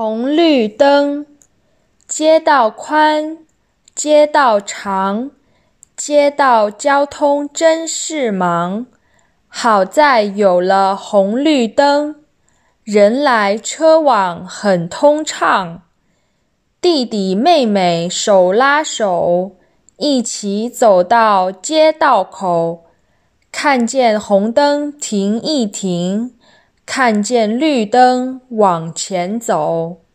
红绿灯，街道宽，街道长，街道交通真是忙。好在有了红绿灯，人来车往很通畅。弟弟妹妹手拉手，一起走到街道口，看见红灯停一停。看见绿灯往前走。